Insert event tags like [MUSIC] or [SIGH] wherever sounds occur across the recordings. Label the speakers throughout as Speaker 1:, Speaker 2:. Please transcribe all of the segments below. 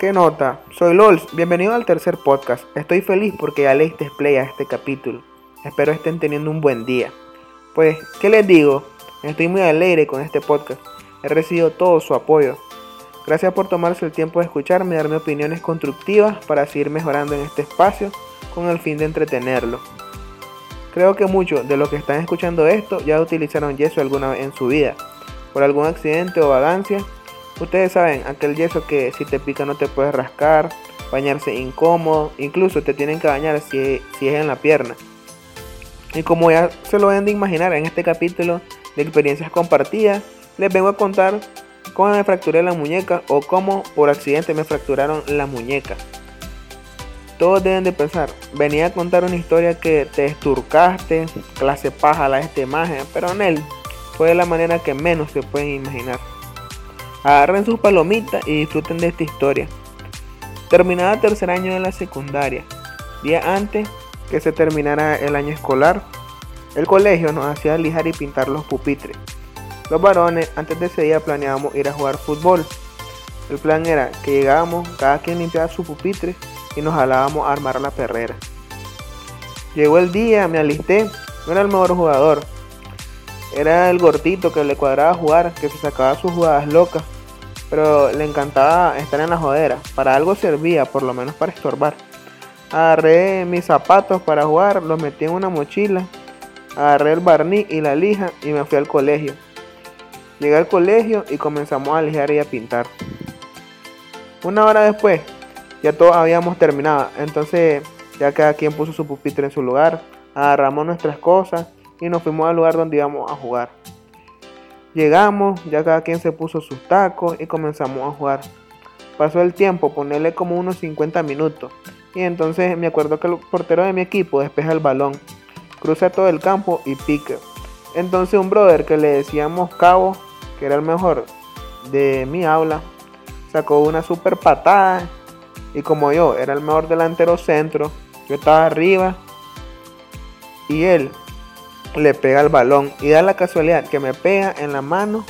Speaker 1: ¿Qué nota? Soy LOLS, bienvenido al tercer podcast. Estoy feliz porque ya leíste play a este capítulo. Espero estén teniendo un buen día. Pues, ¿qué les digo? Estoy muy alegre con este podcast. He recibido todo su apoyo. Gracias por tomarse el tiempo de escucharme y darme opiniones constructivas para seguir mejorando en este espacio con el fin de entretenerlo. Creo que muchos de los que están escuchando esto ya utilizaron yeso alguna vez en su vida, por algún accidente o vagancia Ustedes saben, aquel yeso que si te pica no te puedes rascar, bañarse incómodo, incluso te tienen que bañar si, si es en la pierna. Y como ya se lo deben de imaginar en este capítulo de experiencias compartidas, les vengo a contar cómo me fracturé la muñeca o cómo por accidente me fracturaron la muñeca. Todos deben de pensar, venía a contar una historia que te esturcaste, clase paja la esta imagen, pero en él fue de la manera que menos se pueden imaginar. Agarren sus palomitas y disfruten de esta historia. Terminada tercer año de la secundaria, día antes que se terminara el año escolar, el colegio nos hacía lijar y pintar los pupitres. Los varones antes de ese día planeábamos ir a jugar fútbol. El plan era que llegábamos, cada quien limpiaba su pupitre y nos jalábamos a armar la perrera. Llegó el día, me alisté, no era el mejor jugador, era el gordito que le cuadraba jugar, que se sacaba sus jugadas locas, pero le encantaba estar en la jodera. Para algo servía, por lo menos para estorbar. Agarré mis zapatos para jugar, los metí en una mochila, agarré el barniz y la lija y me fui al colegio. Llegué al colegio y comenzamos a lijar y a pintar. Una hora después, ya todos habíamos terminado, entonces ya cada quien puso su pupitre en su lugar, agarramos nuestras cosas y nos fuimos al lugar donde íbamos a jugar. Llegamos, ya cada quien se puso sus tacos y comenzamos a jugar. Pasó el tiempo, ponerle como unos 50 minutos. Y entonces me acuerdo que el portero de mi equipo despeja el balón, cruza todo el campo y pica. Entonces un brother que le decíamos Cabo, que era el mejor de mi aula, sacó una super patada. Y como yo era el mejor delantero centro, yo estaba arriba. Y él le pega el balón y da la casualidad que me pega en la mano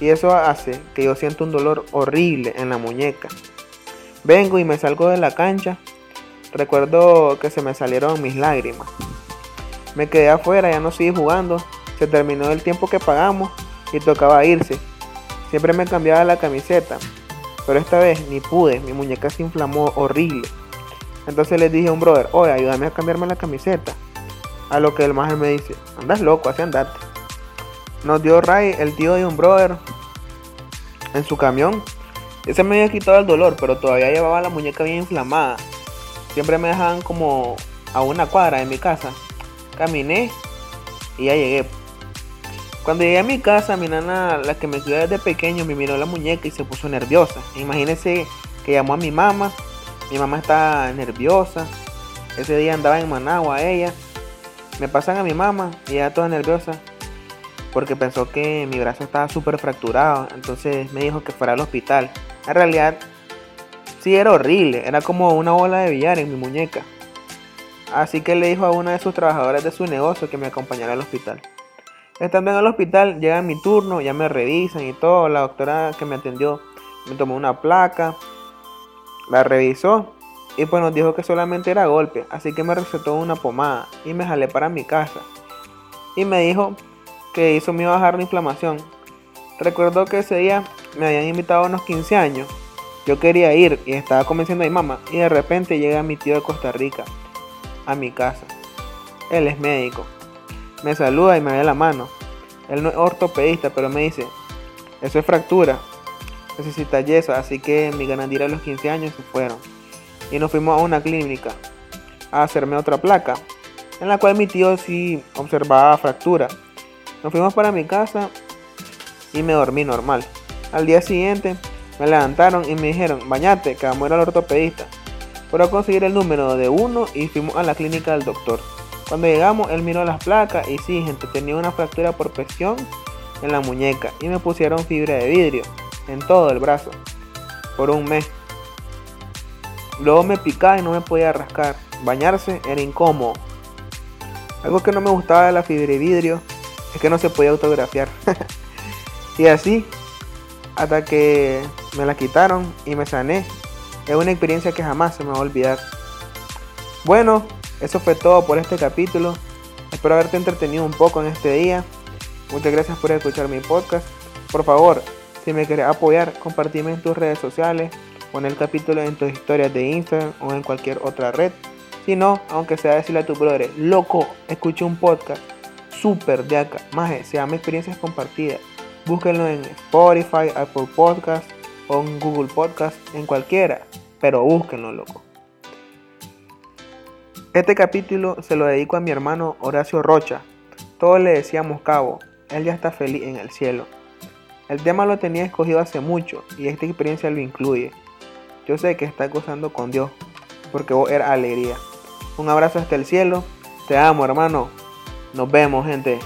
Speaker 1: y eso hace que yo sienta un dolor horrible en la muñeca. Vengo y me salgo de la cancha. Recuerdo que se me salieron mis lágrimas. Me quedé afuera, ya no seguí jugando. Se terminó el tiempo que pagamos y tocaba irse. Siempre me cambiaba la camiseta, pero esta vez ni pude, mi muñeca se inflamó horrible. Entonces le dije a un brother, oye, ayúdame a cambiarme la camiseta. A lo que el maje me dice, andas loco, así andate. Nos dio Ray, el tío de un brother, en su camión. Ese me había quitado el dolor, pero todavía llevaba la muñeca bien inflamada. Siempre me dejaban como a una cuadra de mi casa. Caminé y ya llegué. Cuando llegué a mi casa, mi nana, la que me cuida desde pequeño, me miró la muñeca y se puso nerviosa. Imagínense que llamó a mi mamá. Mi mamá estaba nerviosa. Ese día andaba en Managua ella. Me pasan a mi mamá y ella toda nerviosa porque pensó que mi brazo estaba súper fracturado. Entonces me dijo que fuera al hospital. En realidad, sí era horrible. Era como una bola de billar en mi muñeca. Así que le dijo a una de sus trabajadoras de su negocio que me acompañara al hospital. Estando en el hospital, llega mi turno, ya me revisan y todo. La doctora que me atendió me tomó una placa, la revisó y pues nos dijo que solamente era golpe, así que me recetó una pomada y me jalé para mi casa. Y me dijo que eso me bajar la inflamación. Recuerdo que ese día me habían invitado a unos 15 años. Yo quería ir y estaba convenciendo a mi mamá y de repente llega mi tío de Costa Rica a mi casa. Él es médico. Me saluda y me da la mano. Él no es ortopedista, pero me dice, eso es fractura. Necesita yeso, así que mi ganas a los 15 años se fueron y nos fuimos a una clínica a hacerme otra placa, en la cual mi tío sí observaba fractura. Nos fuimos para mi casa y me dormí normal. Al día siguiente me levantaron y me dijeron, bañate, que vamos a ir al ortopedista. Fueron a conseguir el número de uno y fuimos a la clínica del doctor. Cuando llegamos, él miró las placas y sí, gente, tenía una fractura por presión en la muñeca y me pusieron fibra de vidrio en todo el brazo por un mes. Luego me picaba y no me podía rascar. Bañarse era incómodo. Algo que no me gustaba de la fibra de vidrio es que no se podía autografiar. [LAUGHS] y así, hasta que me la quitaron y me sané. Es una experiencia que jamás se me va a olvidar. Bueno, eso fue todo por este capítulo. Espero haberte entretenido un poco en este día. Muchas gracias por escuchar mi podcast. Por favor, si me quieres apoyar, compartime en tus redes sociales, pon el capítulo en tus historias de Instagram o en cualquier otra red. Si no, aunque sea decirle a tu brother, loco, escuché un podcast súper de acá. Más se llama Experiencias Compartidas. Búsquenlo en Spotify, Apple Podcast o en Google Podcast, en cualquiera. Pero búsquenlo, loco. Este capítulo se lo dedico a mi hermano Horacio Rocha. Todos le decíamos cabo. Él ya está feliz en el cielo. El tema lo tenía escogido hace mucho y esta experiencia lo incluye. Yo sé que está gozando con Dios porque vos eras alegría. Un abrazo hasta el cielo. Te amo, hermano. Nos vemos, gente.